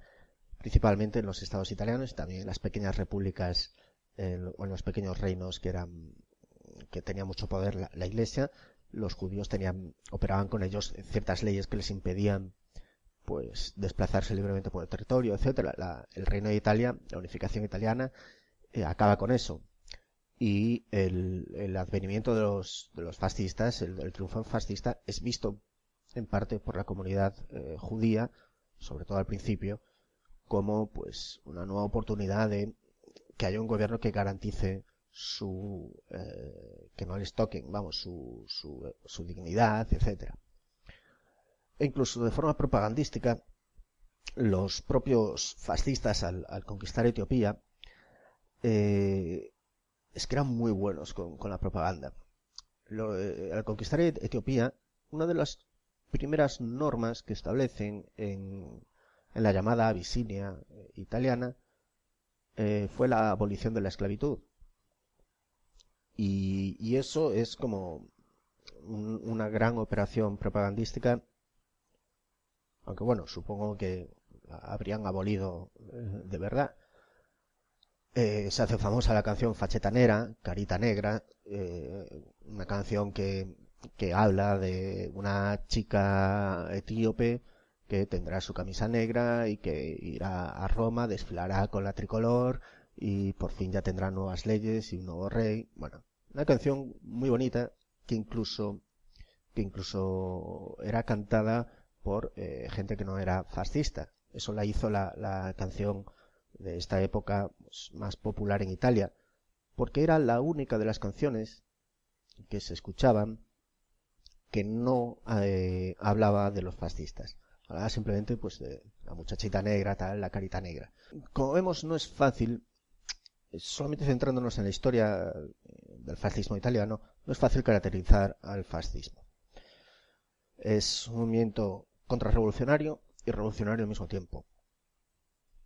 principalmente en los estados italianos y también en las pequeñas repúblicas o en los pequeños reinos que eran que tenía mucho poder la, iglesia los judíos tenían operaban con ellos ciertas leyes que les impedían pues desplazarse libremente por el territorio etcétera. El reino de Italia la unificación italiana eh, acaba con eso. Y el, advenimiento de los, de los fascistas el, triunfo fascista es visto en parte por la comunidad eh, judía sobre todo al principio como pues una nueva oportunidad de que haya un gobierno que garantice su eh, que no les toquen vamos su, su, su dignidad etcétera e incluso de forma propagandística los propios fascistas al, conquistar Etiopía eh, es que eran muy buenos con, la propaganda eh, al conquistar Etiopía una de las primeras normas que establecen en, la llamada Abisinia italiana eh, fue la abolición de la esclavitud. Y, eso es como una gran operación propagandística, aunque bueno, supongo que habrían abolido eh, de verdad. Eh, se hace famosa la canción Facheta Negra, Carita Negra, una canción que, que habla de una chica etíope que tendrá su camisa negra y que irá a Roma, desfilará con la tricolor y por fin ya tendrá nuevas leyes y un nuevo rey. Bueno, una canción muy bonita que incluso que incluso era cantada por eh, gente que no era fascista. Eso la hizo la, canción de esta época pues, más popular en Italia, porque era la única de las canciones que se escuchaban que no eh, hablaba de los fascistas. Hablaba simplemente pues de la muchachita negra, tal, la carita negra. Como vemos, no es fácil, solamente centrándonos en la historia eh, del fascismo italiano, no es fácil caracterizar al fascismo. Es un movimiento contrarrevolucionario y revolucionario al mismo tiempo.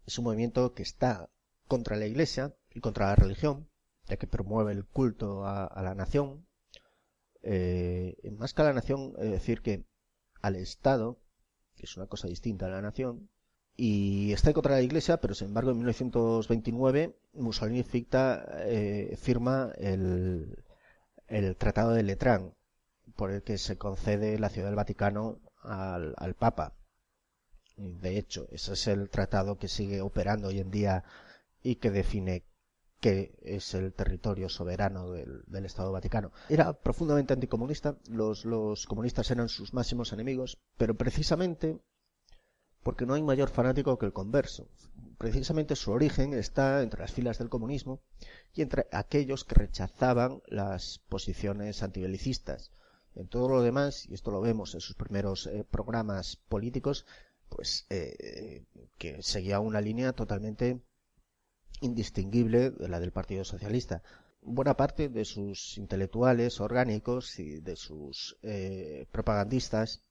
Es un movimiento que está contra la Iglesia y contra la religión, ya que promueve el culto a, la nación. Eh, más que a la nación, es decir que al Estado que es una cosa distinta a la nación, y está contra la Iglesia, pero sin embargo en 1929 Mussolini eh, firma el, el Tratado de Letrán, por el que se concede la Ciudad del Vaticano al, al Papa. De hecho, ese es el tratado que sigue operando hoy en día y que define que es el territorio soberano del, Estado Vaticano. Era profundamente anticomunista, los, los comunistas eran sus máximos enemigos, pero precisamente porque no hay mayor fanático que el converso. Precisamente su origen está entre las filas del comunismo y entre aquellos que rechazaban las posiciones antibelicistas. En todo lo demás, y esto lo vemos en sus primeros eh, programas políticos, pues eh, que seguía una línea totalmente indistinguible de la del Partido Socialista. Buena parte de sus intelectuales orgánicos y de sus eh, propagandistas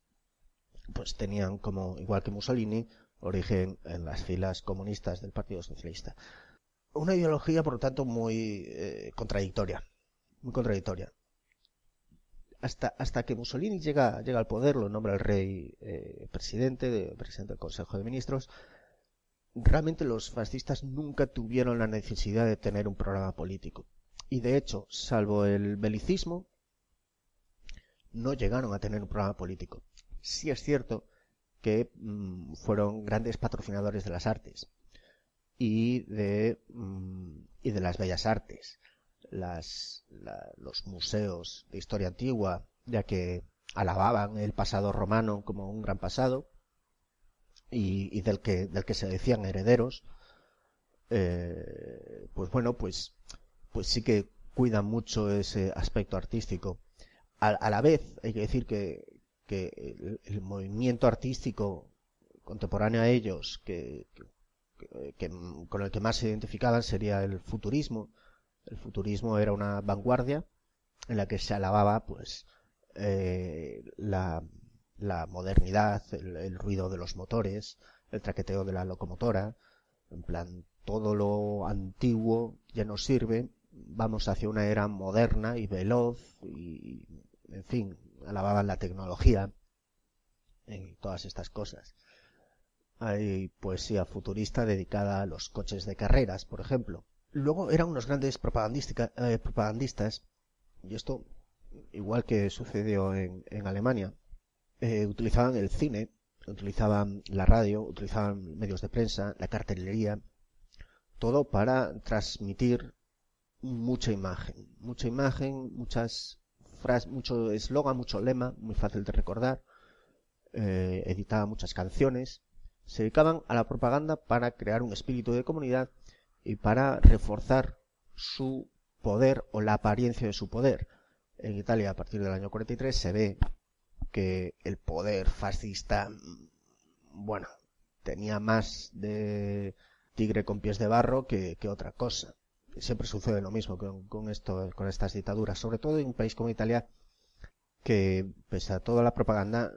pues tenían como, igual que Mussolini, origen en las filas comunistas del Partido Socialista. Una ideología, por lo tanto, muy contradictoria. Muy contradictoria. Hasta, hasta que Mussolini llega, al poder, lo nombra el rey eh, presidente, de, presidente del Consejo de Ministros, realmente los fascistas nunca tuvieron la necesidad de tener un programa político. Y de hecho, salvo el belicismo, no llegaron a tener un programa político. Sí es cierto que mm, fueron grandes patrocinadores de las artes y de, mm, y de las bellas artes. Las, los museos de historia antigua, ya que alababan el pasado romano como un gran pasado, y, del, que, del que se decían herederos, eh, pues bueno, pues, pues sí que cuidan mucho ese aspecto artístico. A, la vez, hay que decir que, que el, movimiento artístico contemporáneo a ellos, que, que, con el que más se identificaban sería el futurismo. El futurismo era una vanguardia en la que se alababa, pues, eh, la, la modernidad, el, ruido de los motores, el traqueteo de la locomotora, En plan, todo lo antiguo ya no sirve, vamos hacia una era moderna y veloz y, en fin, alababan la tecnología y todas estas cosas. Hay poesía futurista dedicada a los coches de carreras, por ejemplo. Luego eran unos grandes eh, propagandistas, y esto, igual que sucedió en, Alemania, eh, utilizaban el cine, utilizaban la radio, utilizaban medios de prensa, la cartelería, todo para transmitir mucha imagen, mucha imagen, muchas frases, mucho eslogan, mucho lema, muy fácil de recordar, eh, editaba muchas canciones, se dedicaban a la propaganda para crear un espíritu de comunidad y para reforzar su poder o la apariencia de su poder. En Italia, a partir del año 43, se ve que el poder fascista, bueno, tenía más de tigre con pies de barro que, otra cosa. Siempre sucede lo mismo con, esto, con estas dictaduras, sobre todo en un país como Italia, que pese a toda la propaganda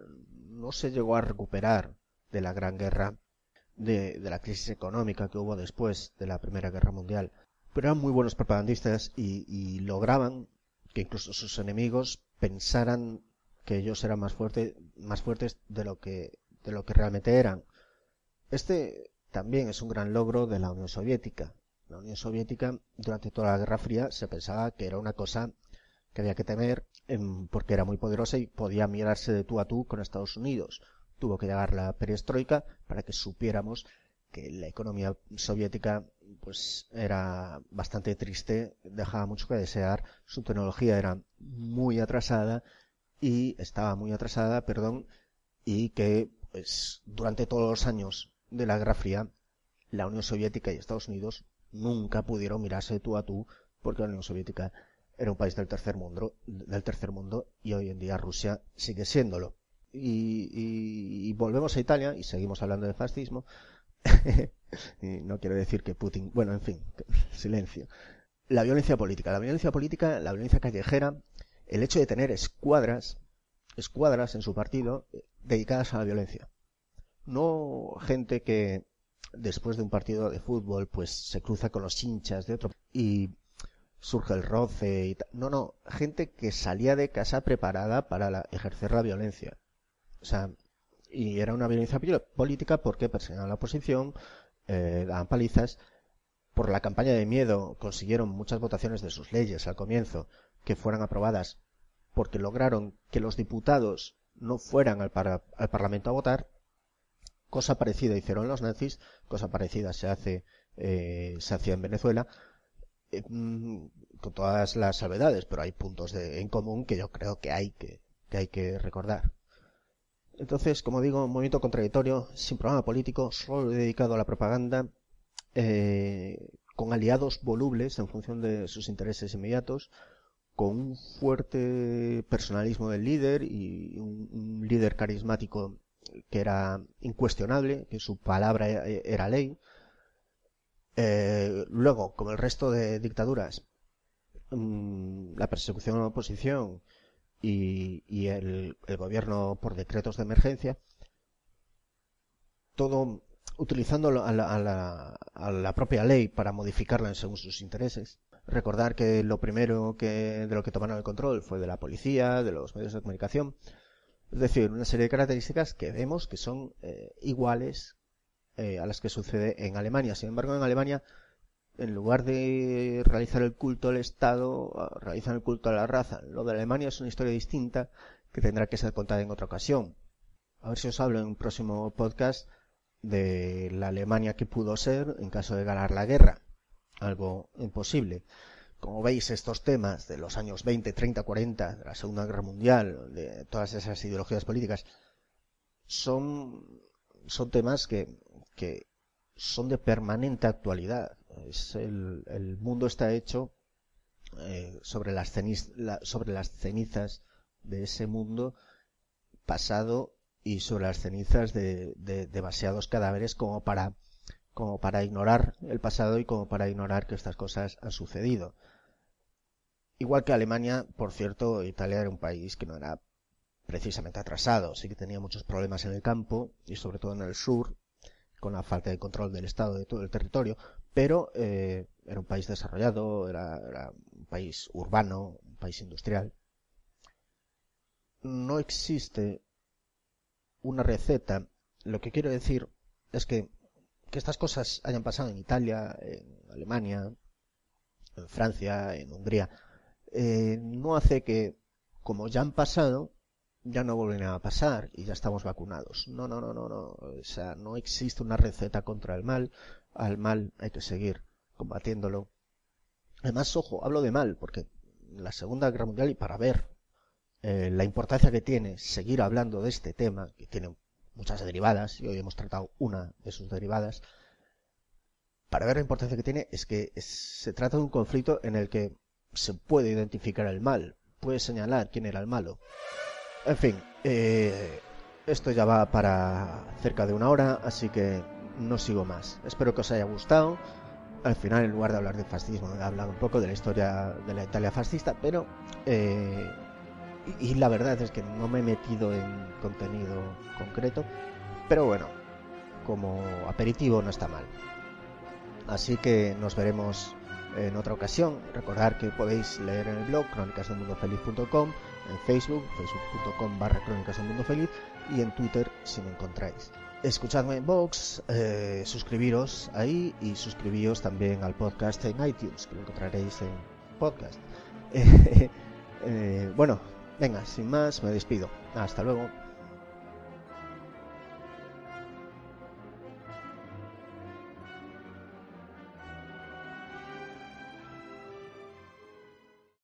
no se llegó a recuperar de la Gran Guerra, de, la crisis económica que hubo después de la Primera Guerra Mundial. Pero eran muy buenos propagandistas y, lograban que incluso sus enemigos pensaran que ellos eran más, más fuertes de lo que de lo que realmente eran. Este también es un gran logro de la Unión Soviética. La Unión Soviética durante toda la Guerra Fría se pensaba que era una cosa que había que temer porque era muy poderosa y podía mirarse de tú a tú con Estados Unidos tuvo que llegar la perestroika para que supiéramos que la economía soviética pues era bastante triste, dejaba mucho que desear, su tecnología era muy atrasada y estaba muy atrasada, perdón, y que pues durante todos los años de la Guerra Fría la Unión Soviética y Estados Unidos nunca pudieron mirarse tú a tú porque la Unión Soviética era un país del tercer mundo, del tercer mundo y hoy en día Rusia sigue siéndolo y, volvemos a Italia y seguimos hablando de fascismo. *laughs* y no quiero decir que Putin, bueno, en fin, *laughs* silencio. La violencia política, la violencia política, la violencia callejera, el hecho de tener escuadras, escuadras en su partido eh, dedicadas a la violencia. No gente que después de un partido de fútbol pues se cruza con los hinchas de otro y surge el roce y No, no, gente que salía de casa preparada para ejercer la violencia. O sea, y era una violencia política porque perseguían a la oposición, eh, daban palizas. Por la campaña de miedo consiguieron muchas votaciones de sus leyes al comienzo que fueran aprobadas porque lograron que los diputados no fueran al, al Parlamento a votar. Cosa parecida hicieron los nazis, cosa parecida se hace eh, se hacía en Venezuela eh, mm, con todas las salvedades, pero hay puntos de, en común que yo creo que hay que, que hay que recordar. Entonces, como digo, un movimiento contradictorio, sin programa político, solo dedicado a la propaganda, eh, con aliados volubles en función de sus intereses inmediatos, con un fuerte personalismo del líder y un, líder carismático que era incuestionable, que su palabra e, era ley. Eh, luego, como el resto de dictaduras, mm, la persecución a la oposición y, el, gobierno por decretos de emergencia, todo utilizando a la, propia ley para modificarla según sus intereses. Recordar que lo primero que, de lo que tomaron el control fue de la policía, de los medios de comunicación. Es decir, una serie de características que vemos que son eh, iguales eh, a las que sucede en Alemania. Sin embargo, en Alemania en lugar de realizar el culto al Estado, realizan el culto a la raza. Lo de Alemania es una historia distinta que tendrá que ser contada en otra ocasión. A ver si os hablo en un próximo podcast de la Alemania que pudo ser en caso de ganar la guerra. Algo imposible. Como veis, estos temas de los años 20, 30, 40, de la Segunda Guerra Mundial, de todas esas ideologías políticas, son, son temas que, que son de permanente actualidad es el, mundo está hecho eh, sobre, las sobre las cenizas de ese mundo pasado y sobre las cenizas de, demasiados cadáveres como para como para ignorar el pasado y como para ignorar que estas cosas han sucedido. Igual que Alemania, por cierto, Italia era un país que no era precisamente atrasado, sí que tenía muchos problemas en el campo y sobre todo en el sur, con la falta de control del Estado de todo el territorio, pero eh, era un país desarrollado, era, un país urbano, un país industrial. No existe una receta. Lo que quiero decir es que que estas cosas hayan pasado en Italia, en Alemania, en Francia, en Hungría, eh, no hace que, como ya han pasado, ya no vuelven a pasar y ya estamos vacunados. No, no, no, no, no. O sea, no existe una receta contra el mal. Al mal hay que seguir combatiéndolo. Además, ojo, hablo de mal, porque la Segunda Guerra Mundial y para ver eh, la importancia que tiene seguir hablando de este tema, que tiene muchas derivadas, y hoy hemos tratado una de sus derivadas, para ver la importancia que tiene es que se trata de un conflicto en el que se puede identificar el mal, puede señalar quién era el malo. En fin, eh, esto ya va para cerca de una hora, así que no sigo más. Espero que os haya gustado. Al final, en lugar de hablar de fascismo, he hablado un poco de la historia de la Italia fascista, pero eh, y, la verdad es que no me he metido en contenido concreto, pero bueno, como aperitivo no está mal. Así que nos veremos en otra ocasión. Recordar que podéis leer en el blog crónicasdelmundofeliz.com, en Facebook, facebook.com barra crónicas del mundo feliz y en Twitter si me encontráis. Escuchadme en Vox, eh, suscribiros ahí y suscribíos también al podcast en iTunes, que lo encontraréis en podcast. *laughs* Eh, bueno, Venga, sin más, me despido. Hasta luego.